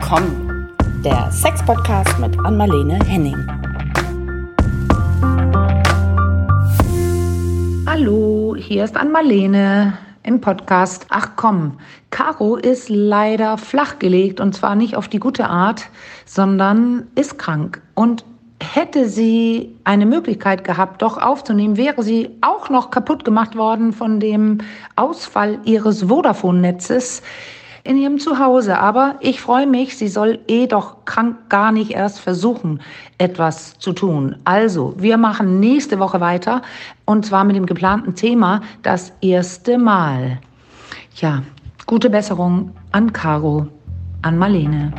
komm, der Sex-Podcast mit Anmalene Henning. Hallo, hier ist Anmalene im Podcast. Ach komm, Caro ist leider flachgelegt und zwar nicht auf die gute Art, sondern ist krank. Und hätte sie eine Möglichkeit gehabt, doch aufzunehmen, wäre sie auch noch kaputt gemacht worden von dem Ausfall ihres Vodafone-Netzes in ihrem Zuhause. Aber ich freue mich, sie soll eh doch krank gar nicht erst versuchen, etwas zu tun. Also, wir machen nächste Woche weiter und zwar mit dem geplanten Thema das erste Mal. Ja, gute Besserung an Caro, an Marlene.